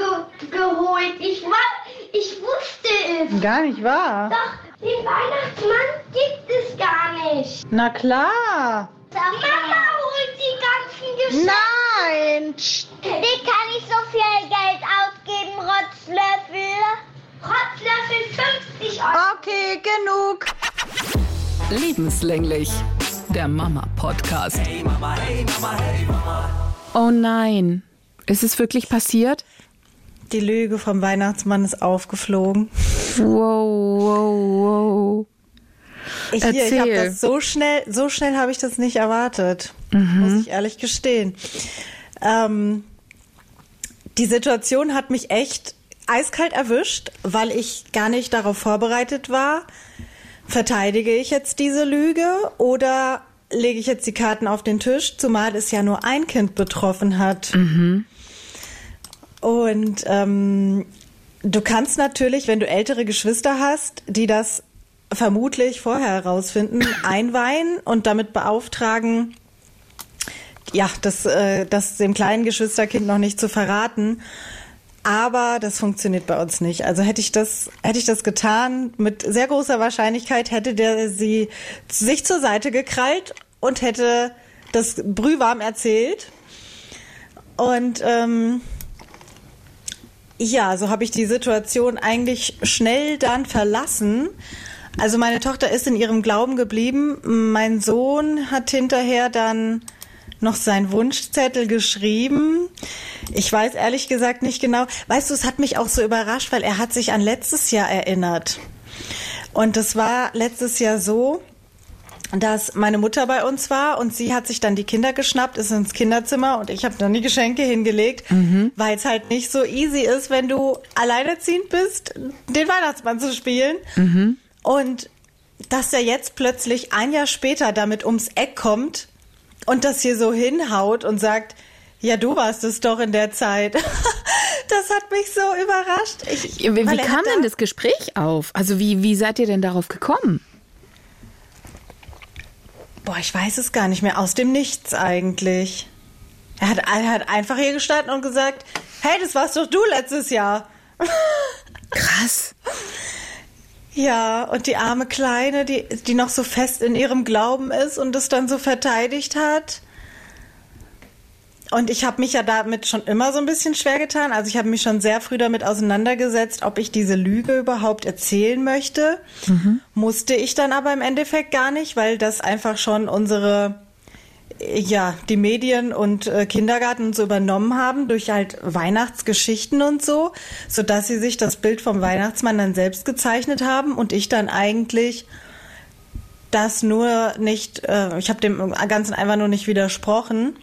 ge geholt. Ich war, ich wusste es. Gar nicht wahr. Doch, den Weihnachtsmann gibt es gar nicht. Na klar. Mama holt die ganzen Geschenke. Nein. Wie kann ich so viel Geld ausgeben, Rotzlöffel? Rotzlöffel 50 Euro. Okay, genug. Lebenslänglich. Der Mama-Podcast. Hey Mama, hey Mama, hey Mama. Oh nein. Ist es wirklich passiert? Die Lüge vom Weihnachtsmann ist aufgeflogen. Wow, wow, wow. Ich, hier, ich habe das so schnell, so schnell habe ich das nicht erwartet, muss ich ehrlich gestehen. Ähm, die Situation hat mich echt eiskalt erwischt, weil ich gar nicht darauf vorbereitet war. Verteidige ich jetzt diese Lüge oder lege ich jetzt die Karten auf den Tisch, zumal es ja nur ein Kind betroffen hat. Und ähm, du kannst natürlich, wenn du ältere Geschwister hast, die das vermutlich vorher herausfinden, einweihen und damit beauftragen, ja, das, äh, das dem kleinen Geschwisterkind noch nicht zu verraten. Aber das funktioniert bei uns nicht. Also hätte ich das, hätte ich das getan, mit sehr großer Wahrscheinlichkeit hätte der sie sich zur Seite gekrallt und hätte das brühwarm erzählt. Und ähm, ja, so habe ich die Situation eigentlich schnell dann verlassen. Also meine Tochter ist in ihrem Glauben geblieben. Mein Sohn hat hinterher dann noch seinen Wunschzettel geschrieben. Ich weiß ehrlich gesagt nicht genau. Weißt du, es hat mich auch so überrascht, weil er hat sich an letztes Jahr erinnert. Und das war letztes Jahr so, dass meine Mutter bei uns war und sie hat sich dann die Kinder geschnappt, ist ins Kinderzimmer und ich habe dann die Geschenke hingelegt, weil es halt nicht so easy ist, wenn du alleinerziehend bist, den Weihnachtsmann zu spielen. Und dass er jetzt plötzlich ein Jahr später damit ums Eck kommt und das hier so hinhaut und sagt, ja, du warst es doch in der Zeit. das hat mich so überrascht. Ich, Wie, kam denn da- das Gespräch auf? Also wie, wie seid ihr denn darauf gekommen? Boah, ich weiß es gar nicht mehr. Aus dem Nichts eigentlich. Er hat, er hat einfach hier gestanden und gesagt, hey, das warst doch du letztes Jahr. Krass. Ja, und die arme Kleine, die, die noch so fest in ihrem Glauben ist und es dann so verteidigt hat. Und ich habe mich ja damit schon immer so ein bisschen schwer getan. Also ich habe mich schon sehr früh damit auseinandergesetzt, ob ich diese Lüge überhaupt erzählen möchte. Musste ich dann aber im Endeffekt gar nicht, weil das einfach schon unsere, ja, die Medien und äh, Kindergarten und so übernommen haben durch halt Weihnachtsgeschichten und so, so dass sie sich das Bild vom Weihnachtsmann dann selbst gezeichnet haben und ich dann eigentlich das nur nicht, äh, ich habe dem Ganzen einfach nur nicht widersprochen.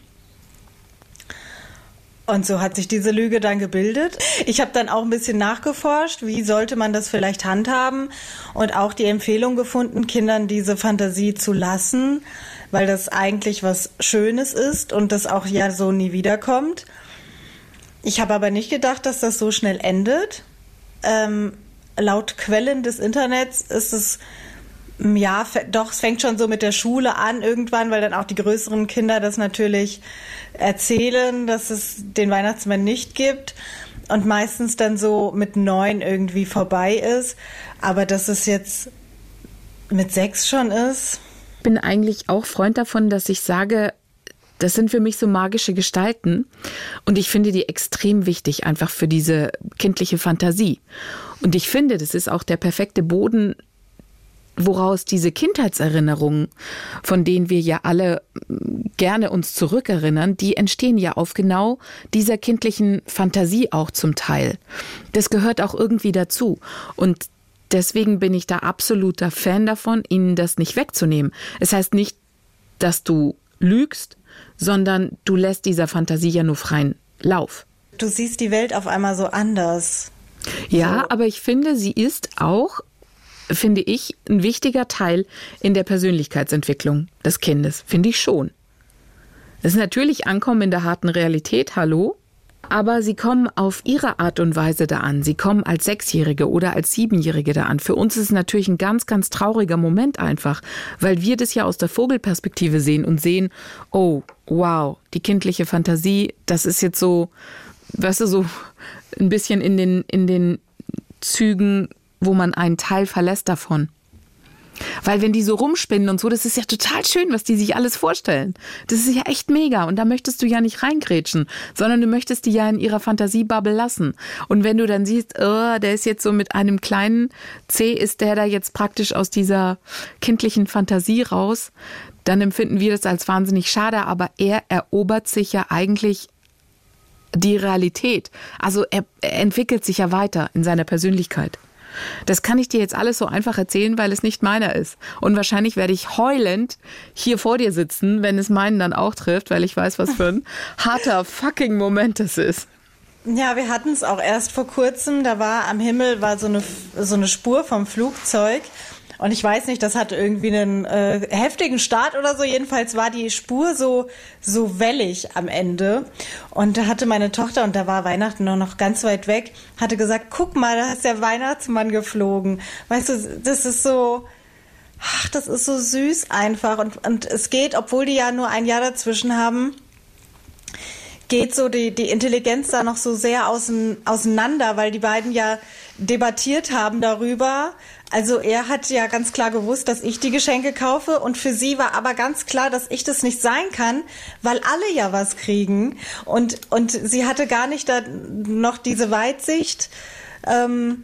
Und so hat sich diese Lüge dann gebildet. Ich habe dann auch ein bisschen nachgeforscht, wie sollte man das vielleicht handhaben und auch die Empfehlung gefunden, Kindern diese Fantasie zu lassen, weil das eigentlich was Schönes ist und das auch ja so nie wiederkommt. Ich habe aber nicht gedacht, dass das so schnell endet. Ähm, laut Quellen des Internets ist es ja, fe- doch, es fängt schon so mit der Schule an irgendwann, weil dann auch die größeren Kinder das natürlich erzählen, dass es den Weihnachtsmann nicht gibt und meistens dann so mit neun irgendwie vorbei ist. Aber dass es jetzt mit sechs schon ist, bin eigentlich auch Freund davon, dass ich sage, das sind für mich so magische Gestalten und ich finde die extrem wichtig, einfach für diese kindliche Fantasie. Und ich finde, das ist auch der perfekte Boden, woraus diese Kindheitserinnerungen, von denen wir ja alle mm, gerne uns zurückerinnern, die entstehen ja auf genau dieser kindlichen Fantasie auch zum Teil. Das gehört auch irgendwie dazu. Und deswegen bin ich da absoluter Fan davon, ihnen das nicht wegzunehmen. Es heißt nicht, dass du lügst, sondern du lässt dieser Fantasie ja nur freien Lauf. du siehst die Welt auf einmal so anders. Ja, aber ich finde, sie ist auch, finde ich, ein wichtiger Teil in der Persönlichkeitsentwicklung des Kindes. Finde ich schon. Es ist natürlich Ankommen in der harten Realität, hallo. Aber sie kommen auf ihre Art und Weise da an. Sie kommen als Sechsjährige oder als Siebenjährige da an. Für uns ist es natürlich ein ganz, ganz trauriger Moment einfach, weil wir das ja aus der Vogelperspektive sehen und sehen, oh, wow, die kindliche Fantasie, das ist jetzt so weißt du, so ein bisschen in den, in den Zügen, wo man einen Teil verlässt davon. Weil wenn die so rumspinnen und so, das ist ja total schön, was die sich alles vorstellen. Das ist ja echt mega. Und da möchtest du ja nicht reingrätschen, sondern du möchtest die ja in ihrer Fantasiebubble lassen. Und wenn du dann siehst, oh, der ist jetzt so mit einem kleinen C, ist der da jetzt praktisch aus dieser kindlichen Fantasie raus, dann empfinden wir das als wahnsinnig schade. Aber er erobert sich ja eigentlich die Realität. Also er, er entwickelt sich ja weiter in seiner Persönlichkeit. Das kann ich dir jetzt alles so einfach erzählen, weil es nicht meiner ist. Und wahrscheinlich werde ich heulend hier vor dir sitzen, wenn es meinen dann auch trifft, weil ich weiß, was für ein harter fucking Moment das ist. Ja, wir hatten es auch erst vor kurzem. Da war am Himmel war so eine, so eine Spur vom Flugzeug. Und ich weiß nicht, das hat irgendwie einen äh, heftigen Start oder so. Jedenfalls war die Spur so so wellig am Ende. Und da hatte meine Tochter und da war Weihnachten noch noch ganz weit weg, hatte gesagt: "Guck mal, da ist der Weihnachtsmann geflogen." Weißt du, das ist so ach, das ist so süß einfach und und es geht, obwohl die ja nur ein Jahr dazwischen haben geht so die, die Intelligenz da noch so sehr auseinander, weil die beiden ja debattiert haben darüber. Also er hat ja ganz klar gewusst, dass ich die Geschenke kaufe und für sie war aber ganz klar, dass ich das nicht sein kann, weil alle ja was kriegen und, und sie hatte gar nicht da noch diese Weitsicht, ähm,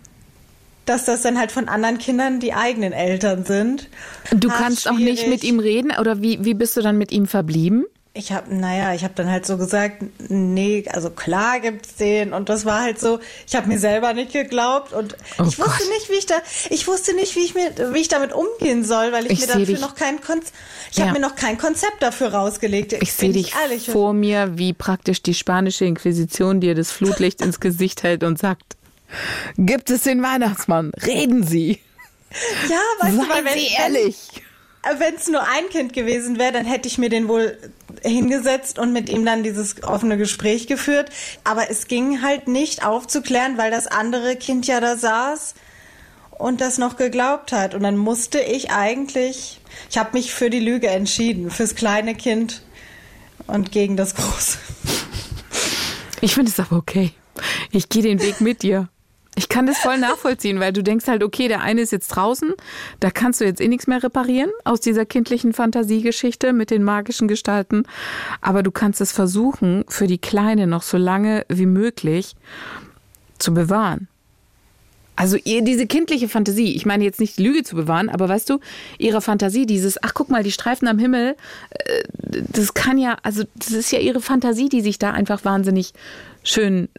dass das dann halt von anderen Kindern die eigenen Eltern sind. Du Ach, kannst auch nicht schwierig. mit ihm reden oder wie, wie bist du dann mit ihm verblieben? Ich habe, naja, ich habe dann halt so gesagt, nee, also klar gibt's den und das war halt so, ich habe mir selber nicht geglaubt und Oh ich wusste Gott. nicht, wie ich da, ich wusste nicht, wie ich mir, wie ich damit umgehen soll, weil ich, Ich mir dafür dich. noch kein Konzept, ich Ja. habe mir noch kein Konzept dafür rausgelegt. Ich sehe dich ehrlich. vor mir, wie praktisch die spanische Inquisition dir das Flutlicht ins Gesicht hält und sagt, gibt es den Weihnachtsmann? Reden Sie. Ja, weißt du, weil Seien wenn, Sie ehrlich. Wenn es nur ein Kind gewesen wäre, dann hätte ich mir den wohl hingesetzt und mit ihm dann dieses offene Gespräch geführt. Aber es ging halt nicht aufzuklären, weil das andere Kind ja da saß und das noch geglaubt hat. Und dann musste ich eigentlich, ich habe mich für die Lüge entschieden, fürs kleine Kind und gegen das große. Ich finde es aber okay. Ich gehe den Weg mit dir. Ich kann das voll nachvollziehen, weil du denkst halt, okay, der eine ist jetzt draußen, da kannst du jetzt eh nichts mehr reparieren aus dieser kindlichen Fantasiegeschichte mit den magischen Gestalten. Aber du kannst es versuchen, für die Kleine noch so lange wie möglich zu bewahren. Also ihr diese kindliche Fantasie, ich meine jetzt nicht die Lüge zu bewahren, aber weißt du, ihre Fantasie, dieses, ach guck mal, die Streifen am Himmel, äh, das kann ja, also das ist ja ihre Fantasie, die sich da einfach wahnsinnig schön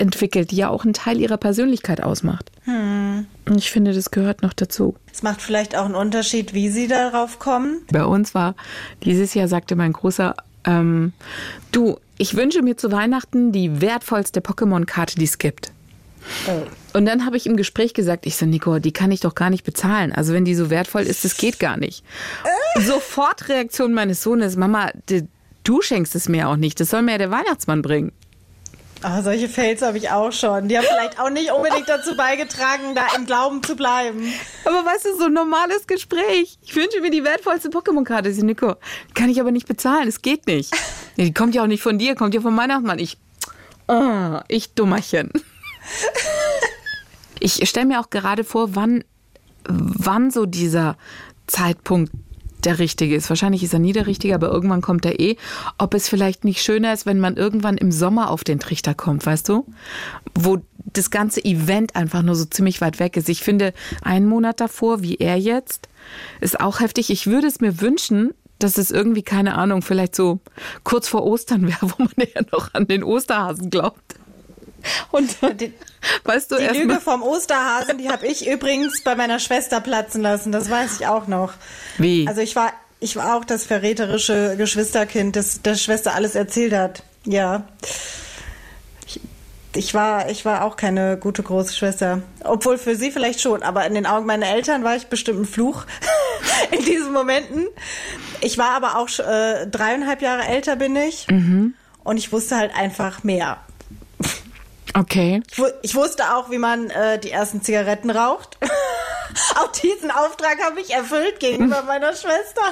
entwickelt, die ja auch einen Teil ihrer Persönlichkeit ausmacht. Und ich finde, das gehört noch dazu. Es macht vielleicht auch einen Unterschied, wie sie darauf kommen. Bei uns war dieses Jahr, sagte mein großer, ähm, du, ich wünsche mir zu Weihnachten die wertvollste Pokémon-Karte, die es gibt. Und dann habe ich im Gespräch gesagt, ich so, Nico, die kann ich doch gar nicht bezahlen. Also wenn die so wertvoll ist, das geht gar nicht. Sofort Reaktion meines Sohnes, Mama, du schenkst es mir auch nicht. Das soll mir ja der Weihnachtsmann bringen. Ah, solche Fails habe ich auch schon. Die haben vielleicht auch nicht unbedingt dazu beigetragen, da im Glauben zu bleiben. Aber weißt du, so ein normales Gespräch. Ich wünsche mir die wertvollste Pokémon-Karte. So, Nico, kann ich aber nicht bezahlen. Es geht nicht. Nee, die kommt ja auch nicht von dir, kommt ja von Weihnachtsmann. Ich, ah, ich Dummerchen. Ich stelle mir auch gerade vor, wann, wann so dieser Zeitpunkt der richtige ist. Wahrscheinlich ist er nie der richtige, aber irgendwann kommt er eh. Ob es vielleicht nicht schöner ist, wenn man irgendwann im Sommer auf den Trichter kommt, weißt du? Wo das ganze Event einfach nur so ziemlich weit weg ist. Ich finde, einen Monat davor, wie er jetzt, ist auch heftig. Ich würde es mir wünschen, dass es irgendwie, keine Ahnung, vielleicht so kurz vor Ostern wäre, wo man ja noch an den Osterhasen glaubt. Und Die, weißt du, die Lüge mal, vom Osterhasen, die habe ich übrigens bei meiner Schwester platzen lassen. Das weiß ich auch noch. Wie? Also ich war, ich war auch das verräterische Geschwisterkind, das der Schwester alles erzählt hat. Ja. Ich, ich war, ich war auch keine gute große Schwester. Obwohl für sie vielleicht schon, aber in den Augen meiner Eltern war ich bestimmt ein Fluch in diesen Momenten. Ich war aber auch äh, dreieinhalb Jahre älter bin ich. Und ich wusste halt einfach mehr. Okay. Ich, ich wusste auch, wie man äh, die ersten Zigaretten raucht. auch diesen Auftrag habe ich erfüllt gegenüber meiner Schwester.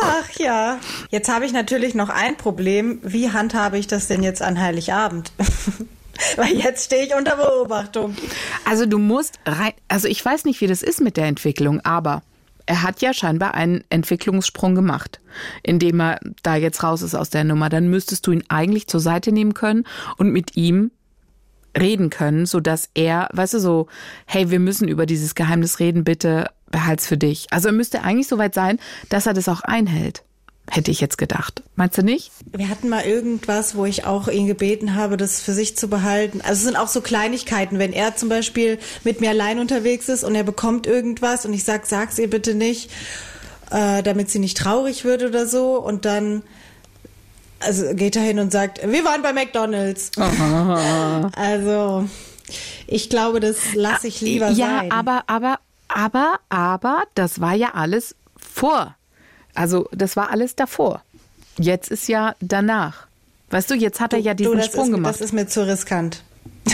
Ach ja. Jetzt habe ich natürlich noch ein Problem. Wie handhabe ich das denn jetzt an Heiligabend? Weil jetzt stehe ich unter Beobachtung. Also du musst rein, also ich weiß nicht, wie das ist mit der Entwicklung, aber er hat ja scheinbar einen Entwicklungssprung gemacht, indem er da jetzt raus ist aus der Nummer. Dann müsstest du ihn eigentlich zur Seite nehmen können und mit ihm reden können, so dass er, weißt du, so, hey, wir müssen über dieses Geheimnis reden, bitte behalt's für dich. Also er müsste eigentlich so weit sein, dass er das auch einhält. Hätte ich jetzt gedacht. Meinst du nicht? Wir hatten mal irgendwas, wo ich auch ihn gebeten habe, das für sich zu behalten. Also es sind auch so Kleinigkeiten, wenn er zum Beispiel mit mir allein unterwegs ist und er bekommt irgendwas und ich sag, sag's ihr bitte nicht, äh, damit sie nicht traurig wird oder so und dann also geht er hin und sagt, wir waren bei McDonalds. also ich glaube, das lasse ich lieber ja, sein. aber, aber, aber, aber, das war ja alles vor. Also, das war alles davor. Jetzt ist ja danach. Weißt du, jetzt hat er ja diesen du, Sprung ist, gemacht. Das ist mir zu riskant.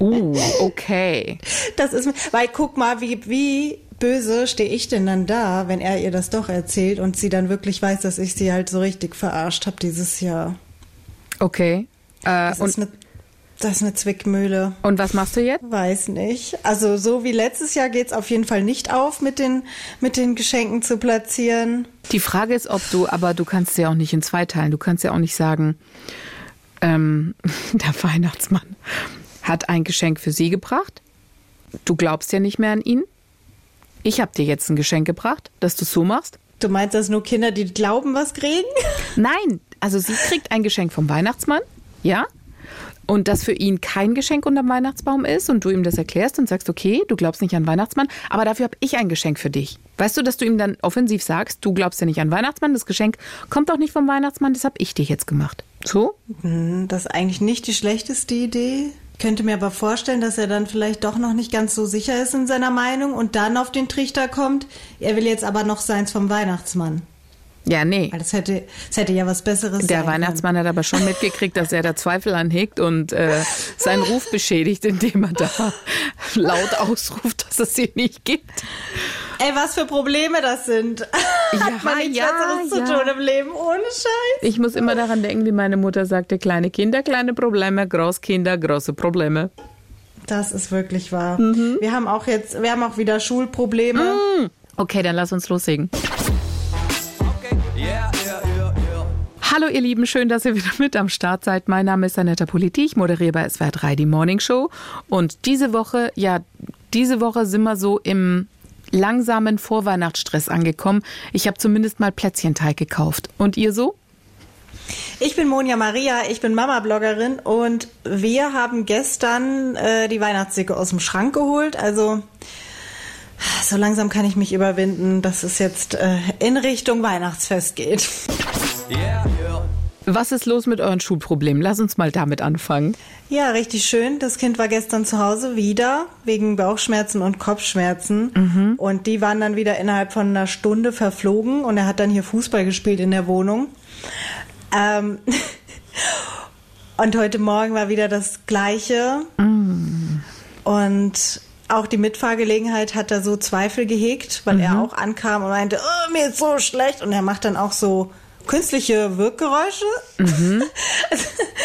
Uh, okay. Das ist, weil guck mal, wie, wie böse stehe ich denn dann da, wenn er ihr das doch erzählt und sie dann wirklich weiß, dass ich sie halt so richtig verarscht habe dieses Jahr. Okay. Äh, Das und, ist eine, das ist eine Zwickmühle. und was machst du jetzt? Weiß nicht. Also so wie letztes Jahr geht's auf jeden Fall nicht auf, mit den, mit den Geschenken zu platzieren. Die Frage ist, ob du, aber du kannst ja auch nicht in zwei teilen. Du kannst ja auch nicht sagen, ähm, der Weihnachtsmann hat ein Geschenk für sie gebracht. Du glaubst ja nicht mehr an ihn. Ich habe dir jetzt ein Geschenk gebracht, dass du so machst. Du meinst, dass nur Kinder, die glauben, was kriegen? Nein, also sie kriegt ein Geschenk vom Weihnachtsmann, ja? Und das für ihn kein Geschenk unterm Weihnachtsbaum ist und du ihm das erklärst und sagst, okay, du glaubst nicht an Weihnachtsmann, aber dafür habe ich ein Geschenk für dich. Weißt du, dass du ihm dann offensiv sagst, du glaubst ja nicht an Weihnachtsmann, das Geschenk kommt auch nicht vom Weihnachtsmann, das habe ich dir jetzt gemacht. So? Hm, Das ist eigentlich nicht die schlechteste Idee. Könnte mir aber vorstellen, dass er dann vielleicht doch noch nicht ganz so sicher ist in seiner Meinung und dann auf den Trichter kommt, er will jetzt aber noch seins vom Weihnachtsmann. Ja, nee. Weil das hätte, das hätte ja was Besseres Der Weihnachtsmann hat aber schon mitgekriegt, dass er da Zweifel anhegt und äh, seinen Ruf beschädigt, indem er da laut ausruft, dass es sie nicht gibt. Ey, was für Probleme das sind. Ja, Hat man nichts ja, Besseres zu ja. tun im Leben, ohne Scheiß. Ich muss immer daran denken, wie meine Mutter sagte, kleine Kinder, kleine Probleme, Großkinder, große Probleme. Das ist wirklich wahr. Mhm. Wir haben auch jetzt, wir haben auch wieder Schulprobleme. Okay, dann lass uns loslegen. Hallo ihr Lieben, schön, dass ihr wieder mit am Start seid. Mein Name ist Anetta Politi, ich moderiere bei SWR 3 die Morning Show. Und diese Woche, ja, diese Woche sind wir so im langsamen Vorweihnachtsstress angekommen. Ich habe zumindest mal Plätzchenteig gekauft. Und ihr so? Ich bin Monja Maria, ich bin Mama-Bloggerin und wir haben gestern äh, die Weihnachtsdecke aus dem Schrank geholt. Also so langsam kann ich mich überwinden, dass es jetzt äh, in Richtung Weihnachtsfest geht. Yeah. Was ist los mit euren Schulproblemen? Lass uns mal damit anfangen. Ja, richtig schön. Das Kind war gestern zu Hause wieder wegen Bauchschmerzen und Kopfschmerzen. Und die waren dann wieder innerhalb von einer Stunde verflogen und er hat dann hier Fußball gespielt in der Wohnung. Ähm und heute Morgen war wieder das Gleiche. Und auch die Mitfahrgelegenheit hat da so Zweifel gehegt, weil er auch ankam und meinte, oh, mir ist so schlecht. Und er macht dann auch so künstliche Wirkgeräusche.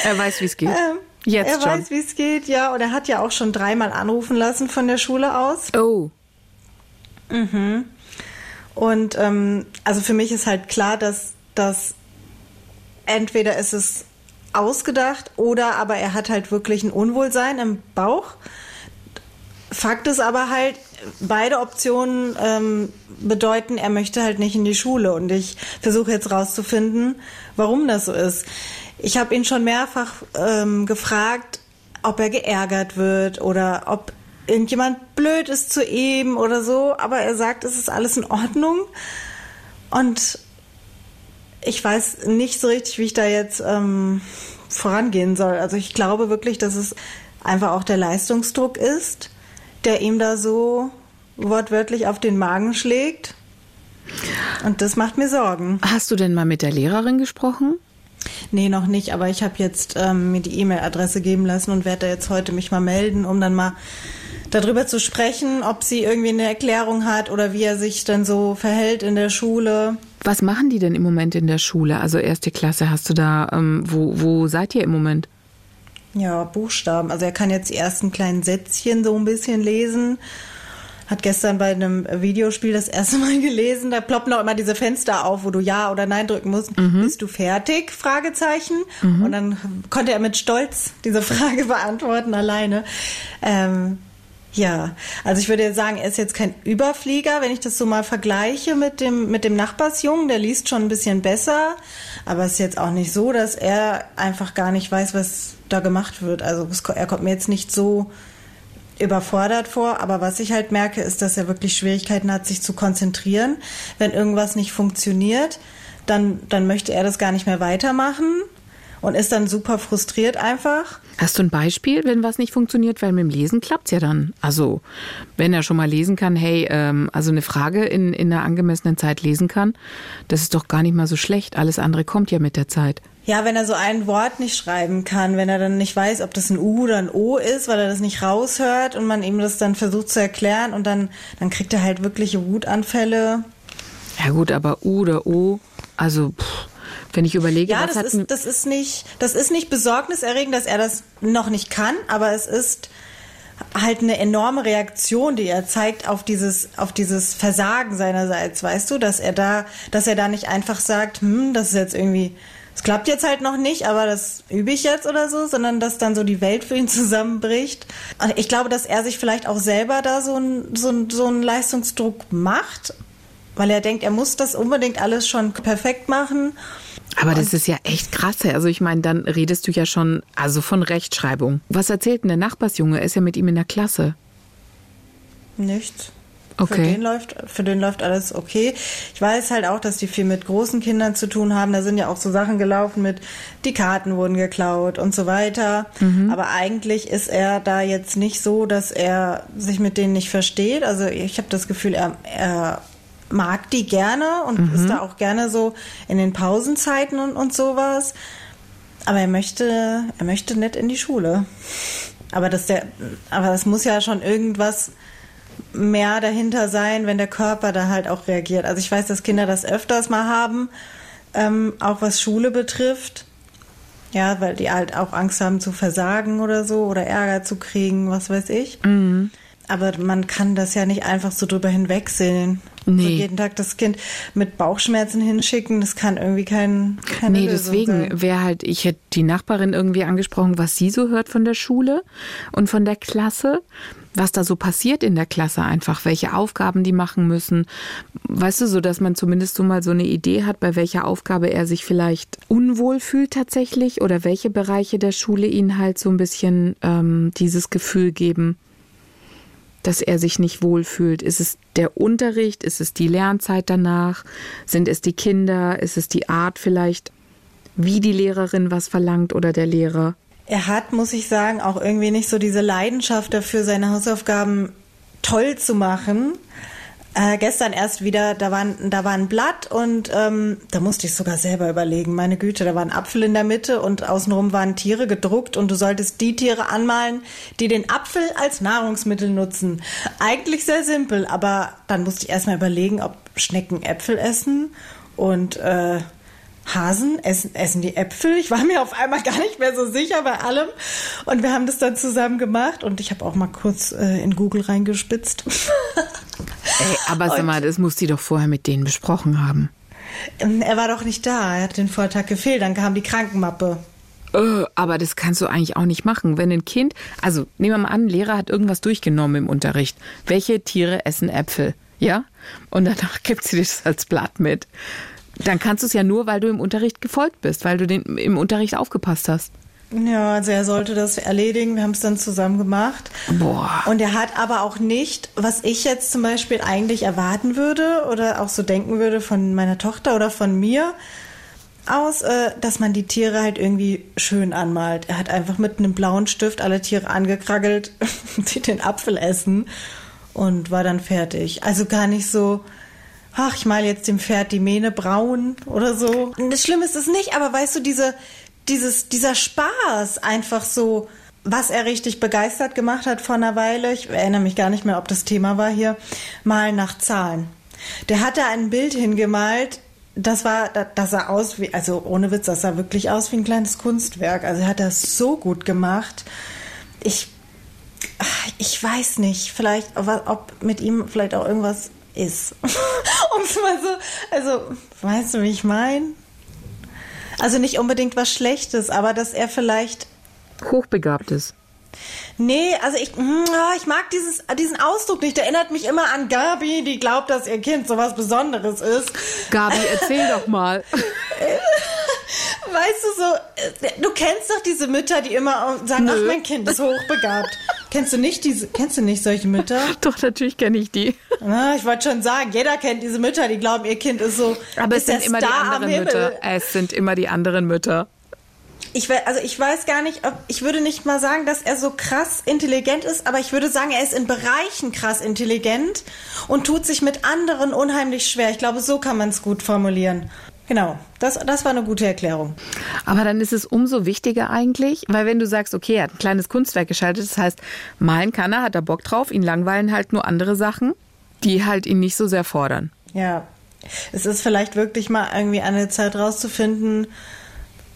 Er weiß, wie es geht. Ähm, Jetzt er schon. weiß, wie es geht, ja. Und er hat ja auch schon dreimal anrufen lassen von der Schule aus. oh, Und ähm, also für mich ist halt klar, dass das entweder ist es ausgedacht oder aber er hat halt wirklich ein Unwohlsein im Bauch. Fakt ist aber halt, beide Optionen ähm, bedeuten, er möchte halt nicht in die Schule. Und ich versuche jetzt rauszufinden, warum das so ist. Ich habe ihn schon mehrfach ähm, gefragt, ob er geärgert wird oder ob irgendjemand blöd ist zu ihm oder so. Aber er sagt, es ist alles in Ordnung. Und ich weiß nicht so richtig, wie ich da jetzt ähm, vorangehen soll. Also ich glaube wirklich, dass es einfach auch der Leistungsdruck ist, der ihm da so wortwörtlich auf den Magen schlägt. Und das macht mir Sorgen. hast du denn mal mit der Lehrerin gesprochen? Nee, noch nicht, aber ich habe jetzt ähm, mir die E-Mail-Adresse geben lassen und werde da jetzt heute mich mal melden, um dann mal darüber zu sprechen, ob sie irgendwie eine Erklärung hat oder wie er sich dann so verhält in der Schule. Was machen die denn im Moment in der Schule? Also erste Klasse hast du da, ähm, wo, wo seid ihr im Moment? Ja, Buchstaben. Also er kann jetzt die ersten kleinen Sätzchen so ein bisschen lesen. Hat gestern bei einem Videospiel das erste Mal gelesen. Da ploppen auch immer diese Fenster auf, wo du Ja oder Nein drücken musst. Bist du fertig? Fragezeichen. Und dann konnte er mit Stolz diese Frage beantworten alleine. Ähm, ja, also ich würde sagen, er ist jetzt kein Überflieger, wenn ich das so mal vergleiche mit dem, mit dem Nachbarsjungen, der liest schon ein bisschen besser, aber es ist jetzt auch nicht so, dass er einfach gar nicht weiß, was da gemacht wird. Also es, er kommt mir jetzt nicht so überfordert vor, aber was ich halt merke, ist, dass er wirklich Schwierigkeiten hat, sich zu konzentrieren. Wenn irgendwas nicht funktioniert, dann, dann möchte er das gar nicht mehr weitermachen und ist dann super frustriert einfach. Hast du ein Beispiel, wenn was nicht funktioniert? Weil mit dem Lesen klappt's ja dann. Also, wenn er schon mal lesen kann, hey, ähm, also eine Frage in, in einer angemessenen Zeit lesen kann, das ist doch gar nicht mal so schlecht. Alles andere kommt ja mit der Zeit. Ja, wenn er so ein Wort nicht schreiben kann, wenn er dann nicht weiß, ob das ein U oder ein O ist, weil er das nicht raushört und man ihm das dann versucht zu erklären und dann, dann kriegt er halt wirkliche Wutanfälle. Ja gut, aber U oder O, also pff, wenn ich überlege, Ja, das ist, das ist nicht, das ist nicht besorgniserregend, dass er das noch nicht kann, aber es ist halt eine enorme Reaktion, die er zeigt auf dieses, auf dieses Versagen seinerseits, weißt du, dass er da, dass er da nicht einfach sagt, hm, das ist jetzt irgendwie, es klappt jetzt halt noch nicht, aber das übe ich jetzt oder so, sondern dass dann so die Welt für ihn zusammenbricht. Und ich glaube, dass er sich vielleicht auch selber da so einen so ein, so einen Leistungsdruck macht, weil er denkt, er muss das unbedingt alles schon perfekt machen. Aber das ist ja echt krass. Also ich meine, dann redest du ja schon also von Rechtschreibung. Was erzählt denn der Nachbarsjunge? Ist ja mit ihm in der Klasse. Nichts. Für Okay. den läuft, für den läuft alles okay. Ich weiß halt auch, dass die viel mit großen Kindern zu tun haben. Da sind ja auch so Sachen gelaufen mit, die Karten wurden geklaut und so weiter. Aber eigentlich ist er da jetzt nicht so, dass er sich mit denen nicht versteht. Also ich habe das Gefühl, er, er mag die gerne und ist da auch gerne so in den Pausenzeiten und, und sowas. Aber er möchte, er möchte nicht in die Schule. Aber das der, aber das muss ja schon irgendwas mehr dahinter sein, wenn der Körper da halt auch reagiert. Also ich weiß, dass Kinder das öfters mal haben, ähm, auch was Schule betrifft. Ja, weil die halt auch Angst haben zu versagen oder so oder Ärger zu kriegen, was weiß ich. Aber man kann das ja nicht einfach so drüber hinwegsehen. Nee. So jeden Tag das Kind mit Bauchschmerzen hinschicken, das kann irgendwie kein, keine Nee, Lösung deswegen wäre halt, ich hätte die Nachbarin irgendwie angesprochen, was sie so hört von der Schule und von der Klasse, was da so passiert in der Klasse einfach, welche Aufgaben die machen müssen. Weißt du, so dass man zumindest so mal so eine Idee hat, bei welcher Aufgabe er sich vielleicht unwohl fühlt tatsächlich oder welche Bereiche der Schule ihn halt so ein bisschen ähm, dieses Gefühl geben, dass er sich nicht wohlfühlt? Ist es der Unterricht? Ist es die Lernzeit danach? Sind es die Kinder? Ist es die Art vielleicht, wie die Lehrerin was verlangt oder der Lehrer? Er hat, muss ich sagen, auch irgendwie nicht so diese Leidenschaft dafür, seine Hausaufgaben toll zu machen. Äh, gestern erst wieder, da war, da war ein Blatt und ähm, da musste ich sogar selber überlegen. Meine Güte, da war ein Apfel in der Mitte und außenrum waren Tiere gedruckt und du solltest die Tiere anmalen, die den Apfel als Nahrungsmittel nutzen. Eigentlich sehr simpel, aber dann musste ich erstmal überlegen, ob Schnecken Äpfel essen und äh, Hasen essen, essen die Äpfel. Ich war mir auf einmal gar nicht mehr so sicher bei allem. Und wir haben das dann zusammen gemacht und ich habe auch mal kurz äh, in Google reingespitzt. Ey, aber sag mal, das muss die doch vorher mit denen besprochen haben. Ähm, er war doch nicht da, er hat den Vortag gefehlt, dann kam die Krankenmappe. Äh, aber das kannst du eigentlich auch nicht machen. Wenn ein Kind, also nehmen wir mal an, ein Lehrer hat irgendwas durchgenommen im Unterricht. Welche Tiere essen Äpfel? Ja? Und danach gibt sie das als Blatt mit. Dann kannst du es ja nur, weil du im Unterricht gefolgt bist, weil du den, im Unterricht aufgepasst hast. Ja, also er sollte das erledigen. Wir haben es dann zusammen gemacht. Boah. Und er hat aber auch nicht, was ich jetzt zum Beispiel eigentlich erwarten würde oder auch so denken würde von meiner Tochter oder von mir aus, äh, dass man die Tiere halt irgendwie schön anmalt. Er hat einfach mit einem blauen Stift alle Tiere angekraggelt, die den Apfel essen und war dann fertig. Also gar nicht so, ach, ich male jetzt dem Pferd die Mähne braun oder so. Das Schlimme ist es nicht, aber weißt du, diese, dieses, dieser Spaß einfach so, was er richtig begeistert gemacht hat vor einer Weile, ich erinnere mich gar nicht mehr, ob das Thema war hier, mal nach Zahlen. Der hat da ein Bild hingemalt, das war, das sah aus wie, also ohne Witz, das sah wirklich aus wie ein kleines Kunstwerk. Also er hat das so gut gemacht. Ich, ich weiß nicht, vielleicht, ob mit ihm vielleicht auch irgendwas ist. um es mal so, also, weißt du, wie ich meine? Also nicht unbedingt was Schlechtes, aber dass er vielleicht Hochbegabt ist. Nee, also ich, mm, ich mag dieses, diesen Ausdruck nicht. Der erinnert mich immer an Gabi, die glaubt, dass ihr Kind so was Besonderes ist. Gabi, erzähl doch mal. Weißt du so, du kennst doch diese Mütter, die immer sagen, Nö. ach, mein Kind ist hochbegabt. Kennst du nicht diese, kennst du nicht solche Mütter? Doch, natürlich kenne ich die. Na, ich wollte schon sagen, jeder kennt diese Mütter, die glauben, ihr Kind ist so, Aber es sind immer die Star am anderen. Mütter. Es sind immer die anderen Mütter. Ich, also ich weiß gar nicht, ob, ich würde nicht mal sagen, dass er so krass intelligent ist, aber ich würde sagen, er ist in Bereichen krass intelligent und tut sich mit anderen unheimlich schwer. Ich glaube, so kann man es gut formulieren. Genau, das, das war eine gute Erklärung. Aber dann ist es umso wichtiger eigentlich, weil wenn du sagst, okay, er hat ein kleines Kunstwerk geschaltet, das heißt, malen kann er, hat er Bock drauf, ihn langweilen halt nur andere Sachen, die halt ihn nicht so sehr fordern. Ja, es ist vielleicht wirklich mal irgendwie eine Zeit rauszufinden,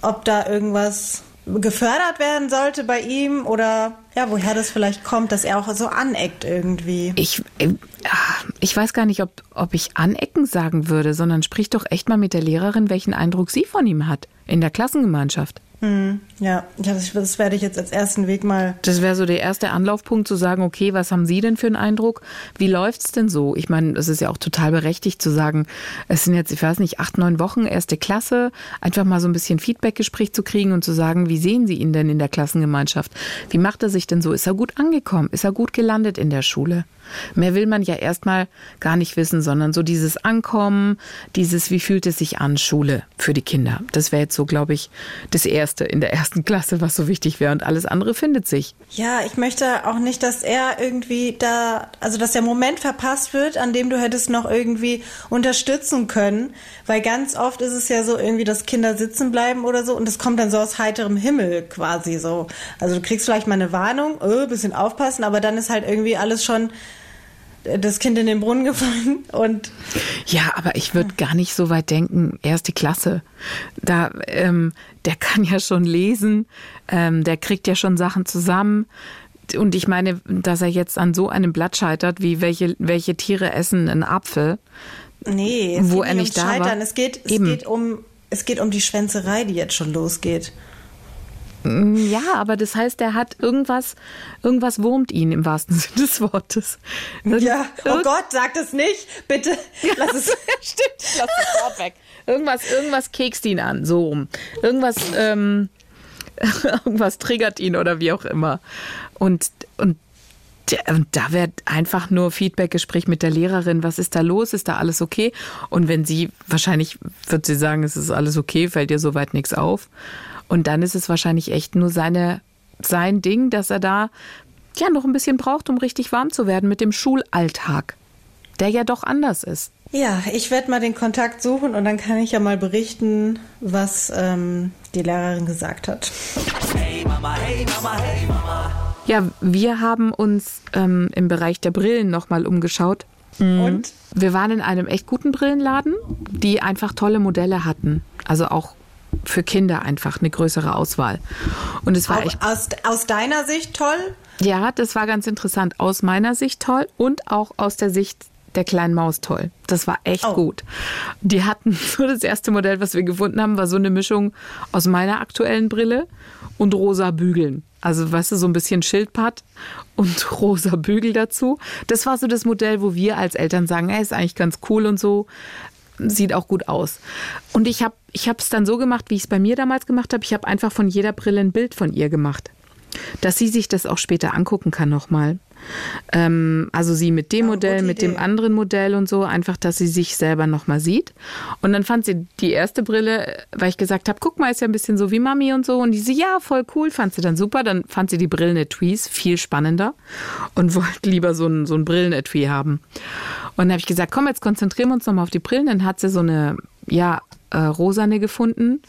ob da irgendwas gefördert werden sollte bei ihm oder ja, woher das vielleicht kommt, dass er auch so aneckt irgendwie. Ich, äh, ich weiß gar nicht, ob, ob ich anecken sagen würde, sondern sprich doch echt mal mit der Lehrerin, welchen Eindruck sie von ihm hat in der Klassengemeinschaft. Hm, ja, das, werde ich jetzt als ersten Weg mal. Das wäre so der erste Anlaufpunkt zu sagen, okay, was haben Sie denn für einen Eindruck? Wie läuft's denn so? Ich meine, es ist ja auch total berechtigt zu sagen, es sind jetzt, ich weiß nicht, acht, neun Wochen, erste Klasse, einfach mal so ein bisschen Feedbackgespräch zu kriegen und zu sagen, wie sehen Sie ihn denn in der Klassengemeinschaft? Wie macht er sich denn so? Ist er gut angekommen? Ist er gut gelandet in der Schule? Mehr will man ja erstmal gar nicht wissen, sondern so dieses Ankommen, dieses, wie fühlt es sich an, Schule für die Kinder. Das wäre jetzt so, glaube ich, das Erste in der ersten Klasse, was so wichtig wäre. Und alles andere findet sich. Ja, ich möchte auch nicht, dass er irgendwie da, also dass der Moment verpasst wird, an dem du hättest noch irgendwie unterstützen können, weil ganz oft ist es ja so irgendwie, dass Kinder sitzen bleiben oder so und es kommt dann so aus heiterem Himmel quasi so. Also du kriegst vielleicht mal eine Warnung, oh, bisschen aufpassen, aber dann ist halt irgendwie alles schon das Kind in den Brunnen gefallen und Ja, aber ich würde gar nicht so weit denken, erste Klasse. Da, ähm, der kann ja schon lesen, ähm, der kriegt ja schon Sachen zusammen. Und ich meine, dass er jetzt an so einem Blatt scheitert, wie welche, welche Tiere essen einen Apfel. nee, es Wo geht er nicht ums da war. Scheitern, es geht, es Eben. geht um es geht um die Schwänzerei, die jetzt schon losgeht. Ja, aber das heißt, er hat irgendwas, irgendwas wurmt ihn im wahrsten Sinne des Wortes. Ja, oh Gott, sag das nicht, bitte. Lass es. Stimmt, lass das Wort weg. Irgendwas, irgendwas kekst ihn an, so rum. Irgendwas, ähm, irgendwas triggert ihn oder wie auch immer. Und, und, und da wird einfach nur Feedbackgespräch mit der Lehrerin. Was ist da los? Ist da alles okay? Und wenn sie, wahrscheinlich wird sie sagen, es ist alles okay, fällt ihr soweit nichts auf. Und dann ist es wahrscheinlich echt nur seine, sein Ding, dass er da ja noch ein bisschen braucht, um richtig warm zu werden mit dem Schulalltag, der ja doch anders ist. Ja, ich werde mal den Kontakt suchen und dann kann ich ja mal berichten, was ähm, die Lehrerin gesagt hat. Ja, wir haben uns ähm, im Bereich der Brillen nochmal umgeschaut. Und Wir waren in einem echt guten Brillenladen, die einfach tolle Modelle hatten. Also auch für Kinder einfach eine größere Auswahl. Und es war echt, auch aus, aus deiner Sicht toll? ja, das war ganz interessant. Aus meiner Sicht toll und auch aus der Sicht der kleinen Maus toll. Das war echt Oh. gut. Die hatten so das erste Modell, was wir gefunden haben, war so eine Mischung aus meiner aktuellen Brille und rosa Bügeln. Also, weißt du, so ein bisschen Schildpad und rosa Bügel dazu. Das war so das Modell, wo wir als Eltern sagen, ey, ist eigentlich ganz cool und so. Sieht auch gut aus. Und ich habe ich dann so gemacht, wie ich es bei mir damals gemacht habe. Ich habe einfach von jeder Brille ein Bild von ihr gemacht. Dass sie sich das auch später angucken kann nochmal. Ähm, also sie mit dem Ja, Modell, mit dem anderen Modell und so, einfach, dass sie sich selber nochmal sieht. Und dann fand sie die erste Brille, weil ich gesagt habe, guck mal, ist ja ein bisschen so wie Mami und so. Und die so, ja, voll cool, fand sie dann super. Dann fand sie die Brillenettuis viel spannender und wollte lieber so ein, so ein Brillenetui haben. Und dann habe ich gesagt, komm, jetzt konzentrieren wir uns nochmal auf die Brillen. Dann hat sie so eine, ja, äh, rosane gefunden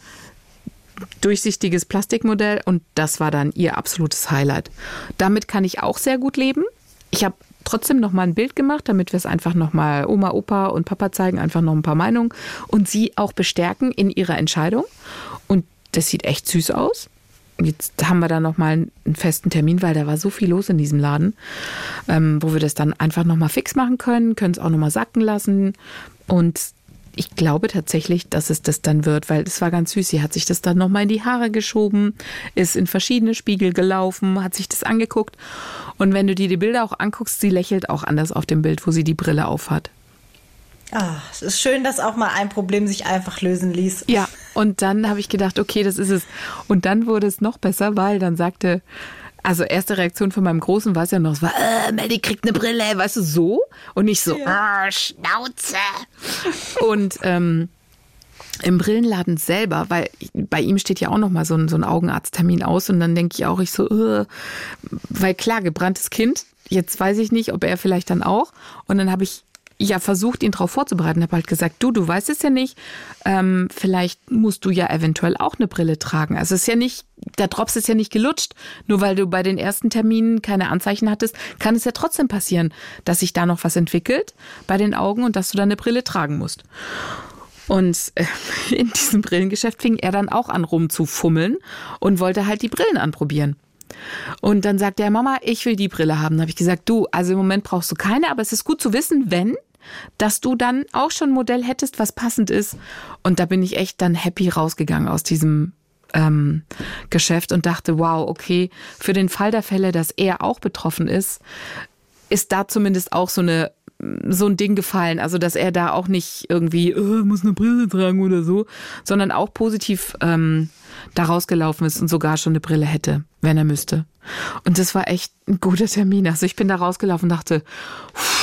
durchsichtiges Plastikmodell und das war dann ihr absolutes Highlight. Damit kann ich auch sehr gut leben. Ich habe trotzdem noch mal ein Bild gemacht, damit wir es einfach noch mal Oma, Opa und Papa zeigen, einfach noch ein paar Meinungen und sie auch bestärken in ihrer Entscheidung. Und das sieht echt süß aus. Jetzt haben wir da noch mal einen festen Termin, weil da war so viel los in diesem Laden, ähm, wo wir das dann einfach noch mal fix machen können, können es auch noch mal sacken lassen und ich glaube tatsächlich, dass es das dann wird, weil es war ganz süß. Sie hat sich das dann nochmal in die Haare geschoben, ist in verschiedene Spiegel gelaufen, hat sich das angeguckt. Und wenn du dir die Bilder auch anguckst, sie lächelt auch anders auf dem Bild, wo sie die Brille aufhat. Ah, es ist schön, dass auch mal ein Problem sich einfach lösen ließ. Ja, und dann habe ich gedacht, okay, das ist es. Und dann wurde es noch besser, weil dann sagte, also erste Reaktion von meinem Großen war es ja noch, es war, äh, Melly kriegt eine Brille, weißt du, so? Und nicht so, ah, Schnauze. Und ähm, im Brillenladen selber, weil bei ihm steht ja auch noch mal so ein, so ein Augenarzttermin aus und dann denke ich auch, ich so, äh, weil klar, gebranntes Kind, jetzt weiß ich nicht, ob er vielleicht dann auch. Und dann habe ich ja versucht, ihn darauf vorzubereiten, habe halt gesagt, du, du weißt es ja nicht, ähm, vielleicht musst du ja eventuell auch eine Brille tragen. Also es ist ja nicht, der Drops ist ja nicht gelutscht. Nur weil du bei den ersten Terminen keine Anzeichen hattest, kann es ja trotzdem passieren, dass sich da noch was entwickelt bei den Augen und dass du dann eine Brille tragen musst. Und äh, in diesem Brillengeschäft fing er dann auch an rumzufummeln und wollte halt die Brillen anprobieren. Und dann sagt er, Mama, ich will die Brille haben. Da habe ich gesagt, du, also im Moment brauchst du keine, aber es ist gut zu wissen, wenn, dass du dann auch schon ein Modell hättest, was passend ist. Und da bin ich echt dann happy rausgegangen aus diesem ähm, Geschäft und dachte, wow, okay, für den Fall der Fälle, dass er auch betroffen ist, ist da zumindest auch so eine so ein Ding gefallen, also dass er da auch nicht irgendwie äh, muss eine Brille tragen oder so, sondern auch positiv ähm, da rausgelaufen ist und sogar schon eine Brille hätte, wenn er müsste. Und das war echt ein guter Termin. Also ich bin da rausgelaufen und dachte, pff,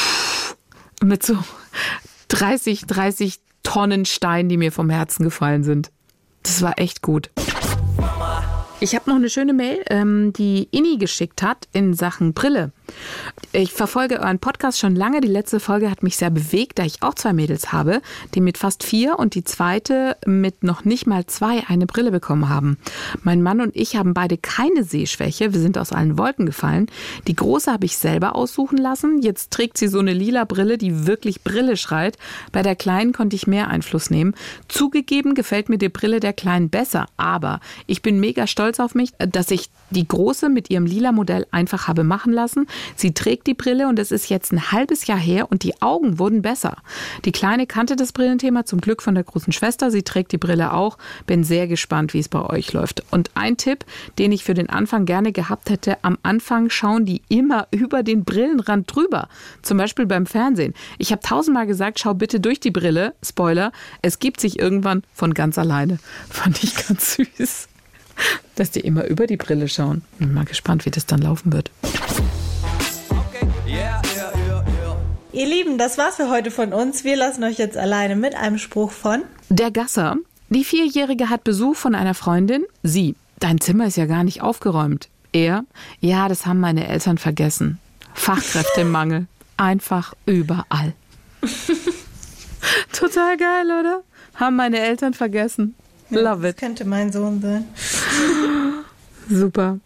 mit so 30, 30 Tonnen Stein, die mir vom Herzen gefallen sind. Das war echt gut. Ich habe noch eine schöne Mail, ähm, die Inni geschickt hat in Sachen Brille. Ich verfolge euren Podcast schon lange. Die letzte Folge hat mich sehr bewegt, da ich auch zwei Mädels habe, die mit fast vier und die zweite mit noch nicht mal zwei eine Brille bekommen haben. Mein Mann und ich haben beide keine Sehschwäche. Wir sind aus allen Wolken gefallen. Die große habe ich selber aussuchen lassen. Jetzt trägt sie so eine lila Brille, die wirklich Brille schreit. Bei der kleinen konnte ich mehr Einfluss nehmen. Zugegeben gefällt mir die Brille der kleinen besser, aber ich bin mega stolz auf mich, dass ich die große mit ihrem lila Modell einfach habe machen lassen. Sie trägt die Brille und es ist jetzt ein halbes Jahr her und die Augen wurden besser. Die Kleine kannte das Brillenthema zum Glück von der großen Schwester. Sie trägt die Brille auch. Bin sehr gespannt, wie es bei euch läuft. Und ein Tipp, den ich für den Anfang gerne gehabt hätte, am Anfang schauen die immer über den Brillenrand drüber. Zum Beispiel beim Fernsehen. Ich habe tausendmal gesagt, schau bitte durch die Brille. Spoiler, es gibt sich irgendwann von ganz alleine. Fand ich ganz süß. Dass die immer über die Brille schauen. Bin mal gespannt, wie das dann laufen wird. Ihr Lieben, das war's für heute von uns. Wir lassen euch jetzt alleine mit einem Spruch von Der Gasser. Die Vierjährige hat Besuch von einer Freundin. Sie. Dein Zimmer ist ja gar nicht aufgeräumt. Er. Ja, das haben meine Eltern vergessen. Fachkräftemangel. Einfach überall. Total geil, oder? Haben meine Eltern vergessen. Love Das it. könnte mein Sohn sein. Super.